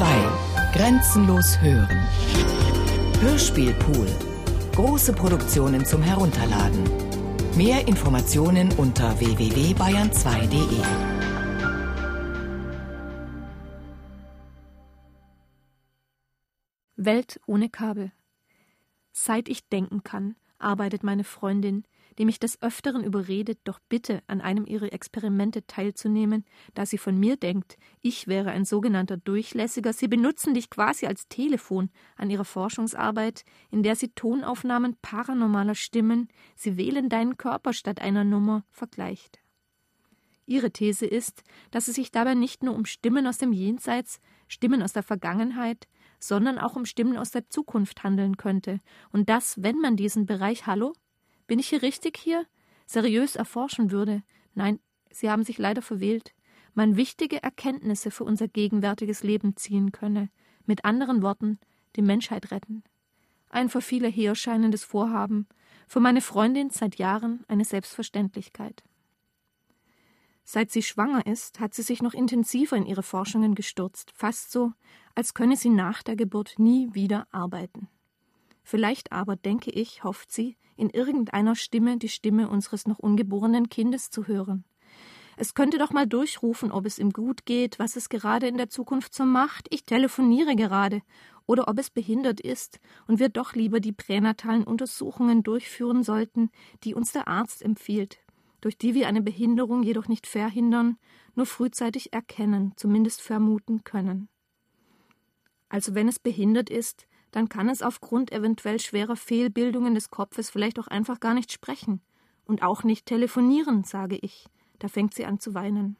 2. Grenzenlos hören. Hörspielpool. Große Produktionen zum Herunterladen. Mehr Informationen unter www.bayern2.de. Welt ohne Kabel. Seit ich denken kann, arbeitet meine Freundin, die mich des Öfteren überredet, doch bitte an einem ihrer Experimente teilzunehmen, da sie von mir denkt, ich wäre ein sogenannter Durchlässiger. Sie benutzen dich quasi als Telefon an ihrer Forschungsarbeit, in der sie Tonaufnahmen paranormaler Stimmen, sie wählen deinen Körper statt einer Nummer, vergleicht. Ihre These ist, dass es sich dabei nicht nur um Stimmen aus dem Jenseits, Stimmen aus der Vergangenheit, sondern auch um Stimmen aus der Zukunft handeln könnte, und dass, wenn man diesen Bereich Hallo, bin ich hier richtig hier? seriös erforschen würde. Nein, Sie haben sich leider verwählt. Man wichtige Erkenntnisse für unser gegenwärtiges Leben ziehen könne. Mit anderen Worten, die Menschheit retten. Ein für viele hier scheinendes Vorhaben, für meine Freundin seit Jahren eine Selbstverständlichkeit. Seit sie schwanger ist, hat sie sich noch intensiver in ihre Forschungen gestürzt, fast so, als könne sie nach der Geburt nie wieder arbeiten. Vielleicht aber, denke ich, hofft sie, in irgendeiner Stimme die Stimme unseres noch ungeborenen Kindes zu hören. Es könnte doch mal durchrufen, ob es ihm gut geht, was es gerade in der Zukunft so macht. Ich telefoniere gerade. Oder ob es behindert ist und wir doch lieber die pränatalen Untersuchungen durchführen sollten, die uns der Arzt empfiehlt, durch die wir eine Behinderung jedoch nicht verhindern, nur frühzeitig erkennen, zumindest vermuten können. Also wenn es behindert ist, dann kann es aufgrund eventuell schwerer Fehlbildungen des Kopfes vielleicht auch einfach gar nicht sprechen und auch nicht telefonieren, sage ich. Da fängt sie an zu weinen.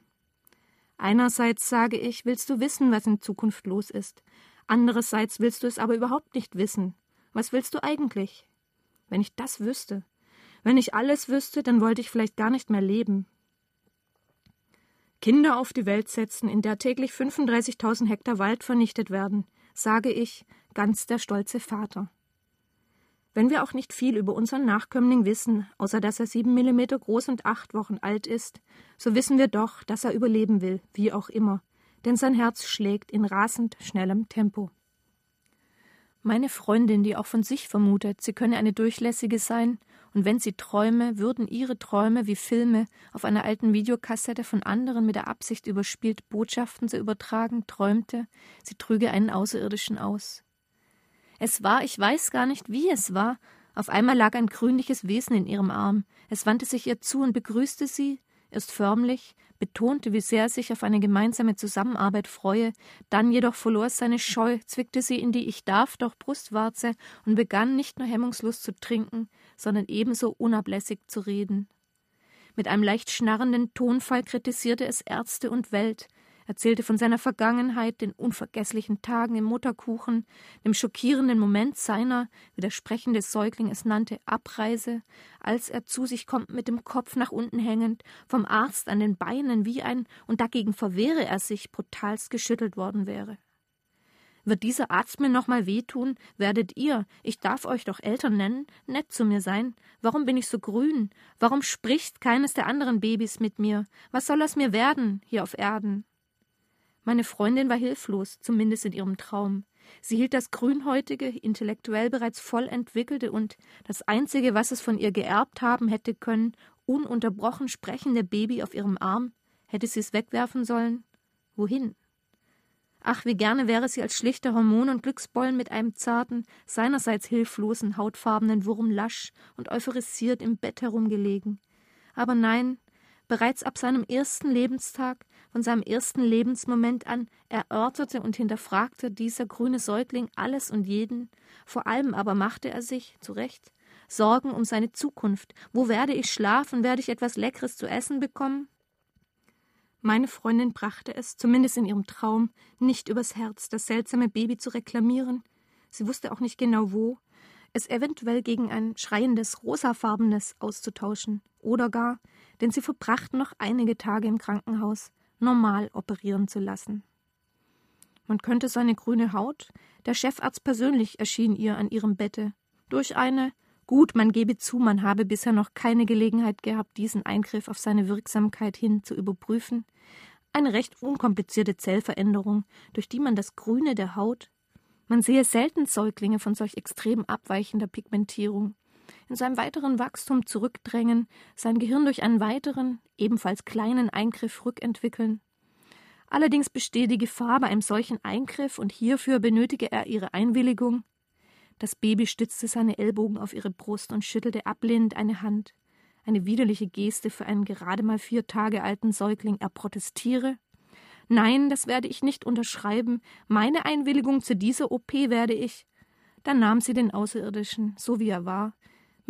Einerseits sage ich, willst du wissen, was in Zukunft los ist. Andererseits willst du es aber überhaupt nicht wissen. Was willst du eigentlich? Wenn ich das wüsste, wenn ich alles wüsste, dann wollte ich vielleicht gar nicht mehr leben. Kinder auf die Welt setzen, in der täglich 35.000 Hektar Wald vernichtet werden, sage ich, ganz der stolze Vater. Wenn wir auch nicht viel über unseren Nachkömmling wissen, außer dass er sieben Millimeter groß und acht Wochen alt ist, so wissen wir doch, dass er überleben will, wie auch immer, denn sein Herz schlägt in rasend schnellem Tempo. Meine Freundin, die auch von sich vermutet, sie könne eine Durchlässige sein, und wenn sie träume, würden ihre Träume wie Filme auf einer alten Videokassette von anderen mit der Absicht überspielt Botschaften zu übertragen, träumte, sie trüge einen Außerirdischen aus. Es war, ich weiß gar nicht, wie es war, auf einmal lag ein grünliches Wesen in ihrem Arm, es wandte sich ihr zu und begrüßte sie, erst förmlich, betonte, wie sehr er sich auf eine gemeinsame Zusammenarbeit freue, dann jedoch verlor es seine Scheu, zwickte sie in die Ich darf doch Brustwarze und begann nicht nur hemmungslos zu trinken, sondern ebenso unablässig zu reden. Mit einem leicht schnarrenden Tonfall kritisierte es Ärzte und Welt, erzählte von seiner Vergangenheit, den unvergesslichen Tagen im Mutterkuchen, dem schockierenden Moment seiner, wie der sprechende Säugling es nannte, Abreise, als er zu sich kommt mit dem Kopf nach unten hängend, vom Arzt an den Beinen wie ein, und dagegen verwehre er sich, brutalst geschüttelt worden wäre. Wird dieser Arzt mir nochmal wehtun, werdet ihr, ich darf euch doch Eltern nennen, nett zu mir sein. Warum bin ich so grün? Warum spricht keines der anderen Babys mit mir? Was soll aus mir werden, hier auf Erden? Meine Freundin war hilflos, zumindest in ihrem Traum. Sie hielt das grünhäutige, intellektuell bereits voll entwickelte und das einzige, was es von ihr geerbt haben hätte können, ununterbrochen sprechende Baby auf ihrem Arm. Hätte sie es wegwerfen sollen? Wohin? Ach, wie gerne wäre sie als schlichter Hormon- und Glücksbollen mit einem zarten, seinerseits hilflosen, hautfarbenen Wurm lasch und euphorisiert im Bett herumgelegen. Aber nein, bereits ab seinem ersten Lebenstag von seinem ersten Lebensmoment an erörterte und hinterfragte dieser grüne Säugling alles und jeden, vor allem aber machte er sich, zu Recht, Sorgen um seine Zukunft. Wo werde ich schlafen? Werde ich etwas Leckeres zu essen bekommen? Meine Freundin brachte es, zumindest in ihrem Traum, nicht übers Herz, das seltsame Baby zu reklamieren. Sie wusste auch nicht genau wo, es eventuell gegen ein schreiendes, rosafarbenes auszutauschen. Oder gar, denn sie verbrachten noch einige Tage im Krankenhaus, normal operieren zu lassen. Man könnte seine grüne Haut, der Chefarzt persönlich erschien ihr an ihrem Bette, durch eine, gut, man gebe zu, man habe bisher noch keine Gelegenheit gehabt, diesen Eingriff auf seine Wirksamkeit hin zu überprüfen, Eine recht unkomplizierte Zellveränderung, durch die man das Grüne der Haut. Man sehe selten Säuglinge von solch extrem abweichender Pigmentierung. In seinem weiteren Wachstum zurückdrängen, sein Gehirn durch einen weiteren, ebenfalls kleinen Eingriff rückentwickeln. Allerdings bestehe die Gefahr bei einem solchen Eingriff und hierfür benötige er ihre Einwilligung. Das Baby stützte seine Ellbogen auf ihre Brust und schüttelte ablehnend eine Hand. Eine widerliche Geste für einen gerade mal vier Tage alten Säugling. Er protestiere. Nein, das werde ich nicht unterschreiben. Meine Einwilligung zu dieser OP werde ich. Dann nahm sie den Außerirdischen, so wie er war,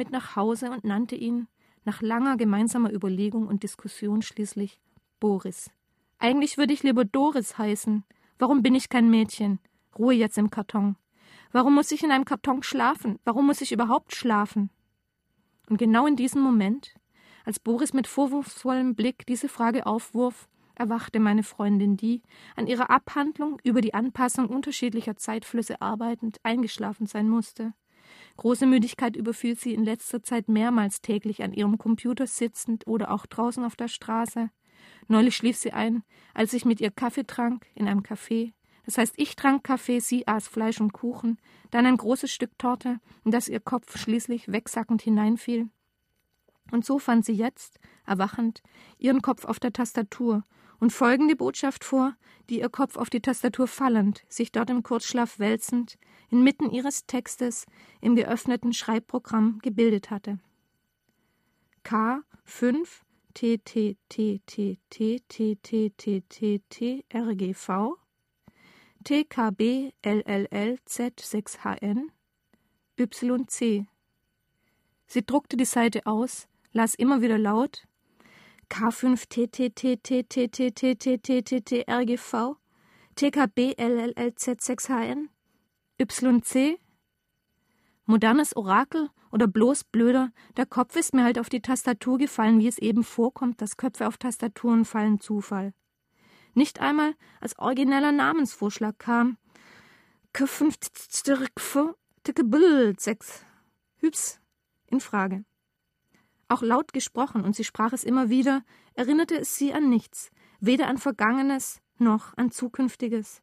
mit nach Hause und nannte ihn, nach langer gemeinsamer Überlegung und Diskussion schließlich, Boris. Eigentlich würde ich lieber Doris heißen. Warum bin ich kein Mädchen? Ruhe jetzt im Karton. Warum muss ich in einem Karton schlafen? Warum muss ich überhaupt schlafen? Und genau in diesem Moment, als Boris mit vorwurfsvollem Blick diese Frage aufwurf, erwachte meine Freundin, die, an ihrer Abhandlung über die Anpassung unterschiedlicher Zeitflüsse arbeitend, eingeschlafen sein musste. Große Müdigkeit überfiel sie in letzter Zeit mehrmals täglich an ihrem Computer sitzend oder auch draußen auf der Straße. Neulich schlief sie ein, als ich mit ihr Kaffee trank in einem Café. Das heißt, ich trank Kaffee, sie aß Fleisch und Kuchen, dann ein großes Stück Torte, in das ihr Kopf schließlich wegsackend hineinfiel. Und so fand sie jetzt, erwachend, ihren Kopf auf der Tastatur und folgende Botschaft vor, die ihr Kopf auf die Tastatur fallend, sich dort im Kurzschlaf wälzend, inmitten ihres Textes im geöffneten Schreibprogramm gebildet hatte. K 5 T T T T T T T T T T R G V T K B L L L Z 6 H N Y C. Sie druckte die Seite aus, las immer wieder laut K5 T T T T T T T T T T T R G V T K B L L L Z 6 H N Y C Modernes Orakel oder bloß blöder, der Kopf ist mir halt auf die Tastatur gefallen, wie es eben vorkommt, dass Köpfe auf Tastaturen fallen Zufall. Nicht einmal als origineller Namensvorschlag kam. sechs Hübs in Frage. Auch laut gesprochen, und sie sprach es immer wieder, erinnerte es sie an nichts, weder an Vergangenes noch an Zukünftiges.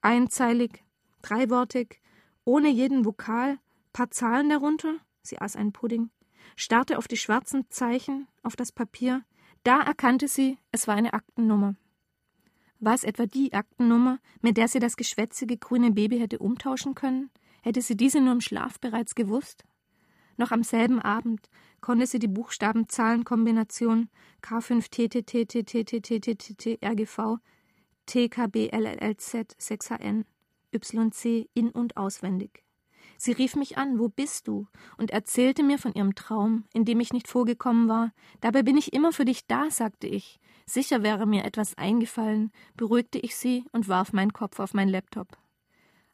Einzeilig, dreiwortig, ohne jeden Vokal, paar Zahlen darunter, sie aß einen Pudding, starrte auf die schwarzen Zeichen, auf das Papier. Da erkannte sie, es war eine Aktennummer. War es etwa die Aktennummer, mit der sie das geschwätzige grüne Baby hätte umtauschen können? Hätte sie diese nur im Schlaf bereits gewusst? Noch am selben Abend konnte sie die Buchstaben-Zahlen-Kombination K5TTTTTTTTTRGV TKBLLZ 6HN YC in- und auswendig. Sie rief mich an, wo bist du? und erzählte mir von ihrem Traum, in dem ich nicht vorgekommen war. Dabei bin ich immer für dich da, sagte ich. Sicher wäre mir etwas eingefallen, beruhigte ich sie und warf meinen Kopf auf meinen Laptop.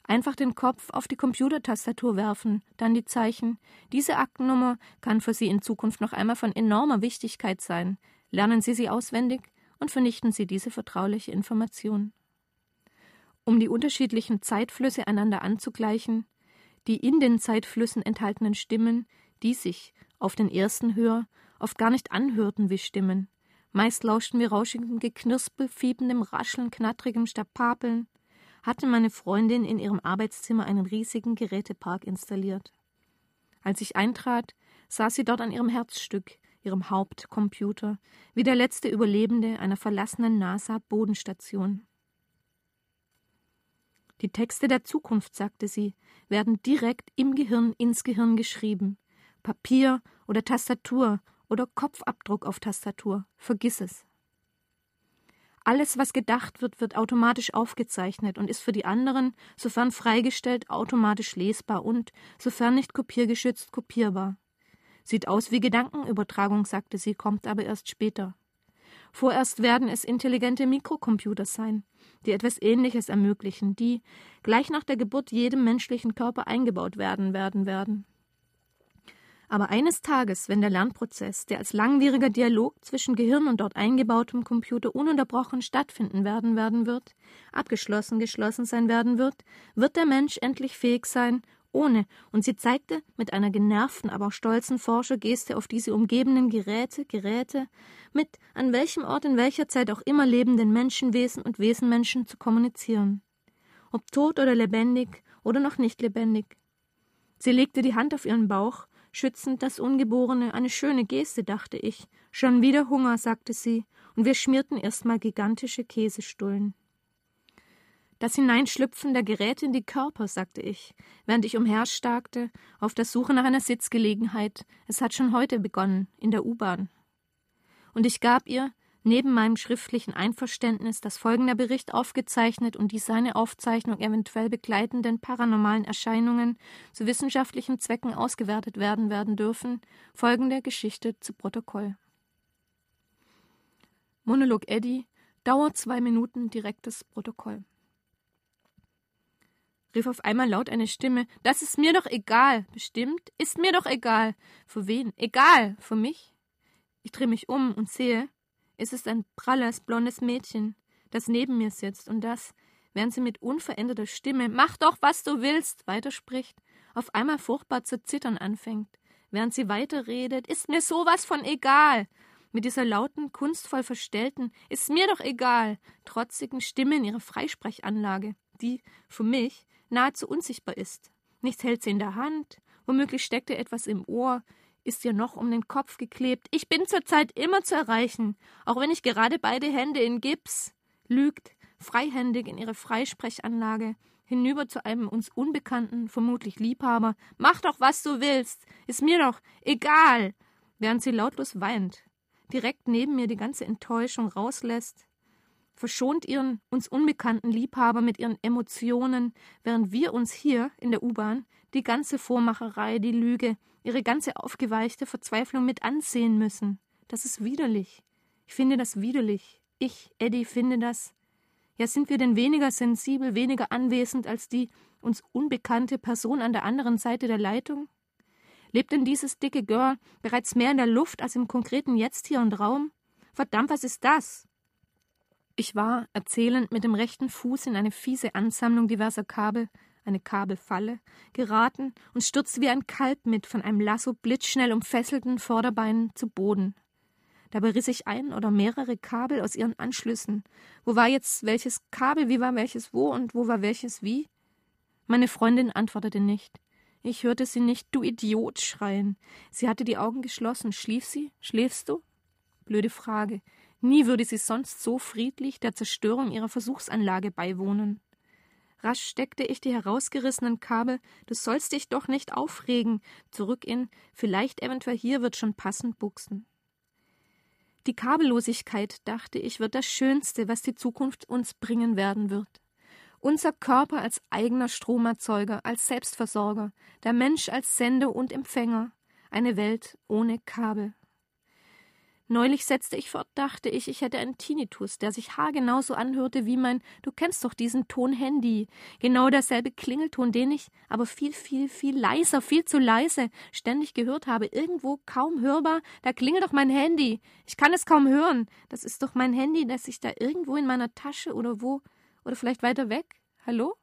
Einfach den Kopf auf die Computertastatur werfen, dann die Zeichen. Diese Aktennummer kann für Sie in Zukunft noch einmal von enormer Wichtigkeit sein. Lernen Sie sie auswendig und vernichten Sie diese vertrauliche Information. Um die unterschiedlichen Zeitflüsse einander anzugleichen, die in den Zeitflüssen enthaltenen Stimmen, die sich, auf den ersten Hör, oft gar nicht anhörten wie Stimmen. Meist lauschten wir rauschigem Geknirspe, fiebendem Rascheln, knattrigem Stapapeln, hatte meine Freundin in ihrem Arbeitszimmer einen riesigen Gerätepark installiert. Als ich eintrat, saß sie dort an ihrem Herzstück, ihrem Hauptcomputer, wie der letzte Überlebende einer verlassenen NASA-Bodenstation. Die Texte der Zukunft, sagte sie, werden direkt im Gehirn ins Gehirn geschrieben. Papier oder Tastatur oder Kopfabdruck auf Tastatur. Vergiss es. Alles, was gedacht wird, wird automatisch aufgezeichnet und ist für die anderen, sofern freigestellt, automatisch lesbar und, sofern nicht kopiergeschützt, kopierbar. Sieht aus wie Gedankenübertragung, sagte sie, kommt aber erst später. Vorerst werden es intelligente Mikrocomputer sein, die etwas Ähnliches ermöglichen, die gleich nach der Geburt jedem menschlichen Körper eingebaut werden werden werden. Aber eines Tages, wenn der Lernprozess, der als langwieriger Dialog zwischen Gehirn und dort eingebautem Computer ununterbrochen stattfinden werden werden wird, abgeschlossen geschlossen sein werden wird, wird der Mensch endlich fähig sein, ohne, und sie zeigte mit einer genervten, aber stolzen Forschergeste auf diese umgebenden Geräte, Geräte, mit an welchem Ort in welcher Zeit auch immer lebenden Menschenwesen und Wesenmenschen zu kommunizieren. Ob tot oder lebendig oder noch nicht lebendig. Sie legte die Hand auf ihren Bauch, schützend das Ungeborene, eine schöne Geste, dachte ich. Schon wieder Hunger, sagte sie, und wir schmierten erstmal gigantische Käsestullen. Das Hineinschlüpfen der Geräte in die Körper, sagte ich, während ich umherstarkte, auf der Suche nach einer Sitzgelegenheit. Es hat schon heute begonnen, in der U-Bahn. Und ich gab ihr, neben meinem schriftlichen Einverständnis, das folgender Bericht aufgezeichnet und die seine Aufzeichnung eventuell begleitenden paranormalen Erscheinungen zu wissenschaftlichen Zwecken ausgewertet werden werden dürfen, folgende Geschichte zu Protokoll. Monolog Eddie, Dauer zwei Minuten, direktes Protokoll rief auf einmal laut eine Stimme. Das ist mir doch egal. Bestimmt? Ist mir doch egal. Für wen? Egal. Für mich? Ich drehe mich um und sehe, es ist ein pralles, blondes Mädchen, das neben mir sitzt und das, während sie mit unveränderter Stimme Mach doch, was du willst, weiterspricht, auf einmal furchtbar zu zittern anfängt. Während sie weiterredet, ist mir sowas von egal. Mit dieser lauten, kunstvoll verstellten, ist mir doch egal, trotzigen Stimme in ihrer Freisprechanlage, die, für mich, nahezu unsichtbar ist. Nichts hält sie in der Hand, womöglich steckt ihr etwas im Ohr, ist ihr noch um den Kopf geklebt. Ich bin zurzeit immer zu erreichen, auch wenn ich gerade beide Hände in Gips. Lügt, freihändig in ihre Freisprechanlage, hinüber zu einem uns Unbekannten, vermutlich Liebhaber. Mach doch, was du willst, ist mir doch egal, während sie lautlos weint, direkt neben mir die ganze Enttäuschung rauslässt, verschont ihren uns unbekannten Liebhaber mit ihren Emotionen, während wir uns hier in der U-Bahn die ganze Vormacherei, die Lüge, ihre ganze aufgeweichte Verzweiflung mit ansehen müssen. Das ist widerlich. Ich finde das widerlich. Ich, Eddie, finde das. Ja, sind wir denn weniger sensibel, weniger anwesend als die uns unbekannte Person an der anderen Seite der Leitung? Lebt denn dieses dicke Girl bereits mehr in der Luft als im konkreten Jetzt hier und Raum? Verdammt, was ist das? Ich war, erzählend, mit dem rechten Fuß in eine fiese Ansammlung diverser Kabel, eine Kabelfalle, geraten und stürzte wie ein Kalb mit von einem Lasso blitzschnell umfesselten Vorderbeinen zu Boden. Dabei riss ich ein oder mehrere Kabel aus ihren Anschlüssen. Wo war jetzt welches Kabel, wie war welches wo und wo war welches wie? Meine Freundin antwortete nicht. Ich hörte sie nicht, du Idiot, schreien. Sie hatte die Augen geschlossen. Schlief sie? Schläfst du? Blöde Frage. Nie würde sie sonst so friedlich der Zerstörung ihrer Versuchsanlage beiwohnen. Rasch steckte ich die herausgerissenen Kabel, du sollst dich doch nicht aufregen, zurück in, vielleicht eventuell hier wird schon passend buchsen. Die Kabellosigkeit, dachte ich, wird das Schönste, was die Zukunft uns bringen werden wird. Unser Körper als eigener Stromerzeuger, als Selbstversorger, der Mensch als Sender und Empfänger, eine Welt ohne Kabel. Neulich setzte ich fort, dachte ich, ich hätte einen Tinnitus, der sich haargenauso anhörte wie mein Du kennst doch diesen Ton Handy. Genau derselbe Klingelton, den ich, aber viel, viel, viel leiser, viel zu leise, ständig gehört habe. Irgendwo kaum hörbar, da klingelt doch mein Handy. Ich kann es kaum hören. Das ist doch mein Handy, das ich da irgendwo in meiner Tasche oder wo, oder vielleicht weiter weg. Hallo?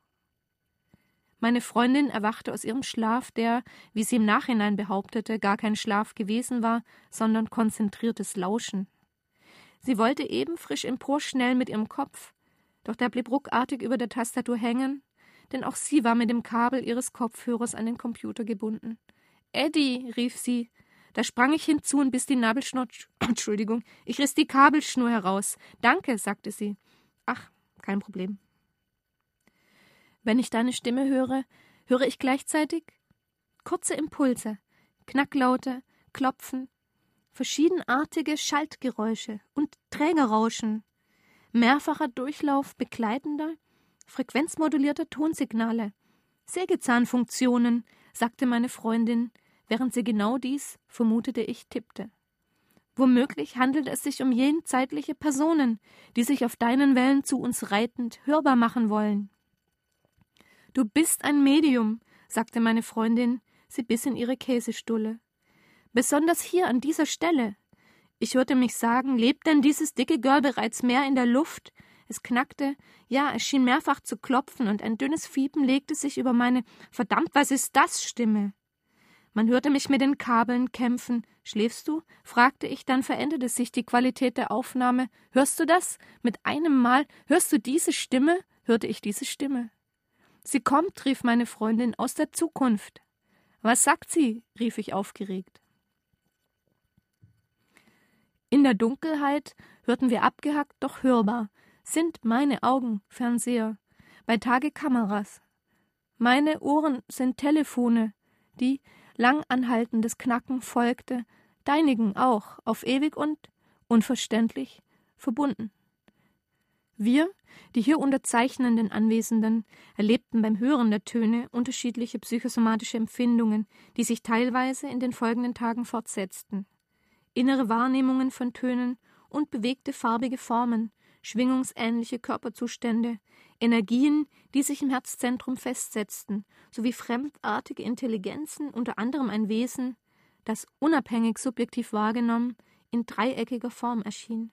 Meine Freundin erwachte aus ihrem Schlaf, der, wie sie im Nachhinein behauptete, gar kein Schlaf gewesen war, sondern konzentriertes Lauschen. Sie wollte eben frisch emporschnellen mit ihrem Kopf, doch der blieb ruckartig über der Tastatur hängen, denn auch sie war mit dem Kabel ihres Kopfhörers an den Computer gebunden. Eddie, rief sie. Da sprang ich hinzu und biss die Nabelschnur. Entschuldigung, ich riss die Kabelschnur heraus. Danke, sagte sie. Ach, kein Problem. Wenn ich deine Stimme höre, höre ich gleichzeitig kurze Impulse, Knacklaute, Klopfen, verschiedenartige Schaltgeräusche und Trägerrauschen, mehrfacher Durchlauf begleitender, frequenzmodulierter Tonsignale, Sägezahnfunktionen, sagte meine Freundin, während sie genau dies, vermutete ich, tippte. Womöglich handelt es sich um jenzeitliche Personen, die sich auf deinen Wellen zu uns reitend hörbar machen wollen. Du bist ein Medium, sagte meine Freundin, sie biss in ihre Käsestulle. Besonders hier an dieser Stelle. Ich hörte mich sagen, lebt denn dieses dicke Girl bereits mehr in der Luft? Es knackte, ja, es schien mehrfach zu klopfen, und ein dünnes Fiepen legte sich über meine Verdammt, was ist das Stimme? Man hörte mich mit den Kabeln kämpfen. Schläfst du? fragte ich, dann veränderte sich die Qualität der Aufnahme. Hörst du das? Mit einem Mal. Hörst du diese Stimme? hörte ich diese Stimme. Sie kommt, rief meine Freundin, aus der Zukunft. Was sagt sie? rief ich aufgeregt. In der Dunkelheit hörten wir abgehackt, doch hörbar. Sind meine Augen Fernseher, bei Tage Kameras. Meine Ohren sind Telefone, die lang anhaltendes Knacken folgte, deinigen auch, auf ewig und unverständlich verbunden. Wir, die hier unterzeichnenden Anwesenden, erlebten beim Hören der Töne unterschiedliche psychosomatische Empfindungen, die sich teilweise in den folgenden Tagen fortsetzten. Innere Wahrnehmungen von Tönen und bewegte farbige Formen, schwingungsähnliche Körperzustände, Energien, die sich im Herzzentrum festsetzten, sowie fremdartige Intelligenzen, unter anderem ein Wesen, das unabhängig subjektiv wahrgenommen in dreieckiger Form erschien.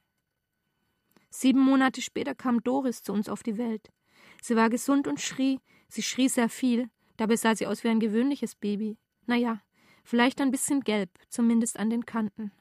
Sieben Monate später kam Doris zu uns auf die Welt. Sie war gesund und schrie, sie schrie sehr viel, dabei sah sie aus wie ein gewöhnliches Baby. Naja, vielleicht ein bisschen gelb, zumindest an den Kanten.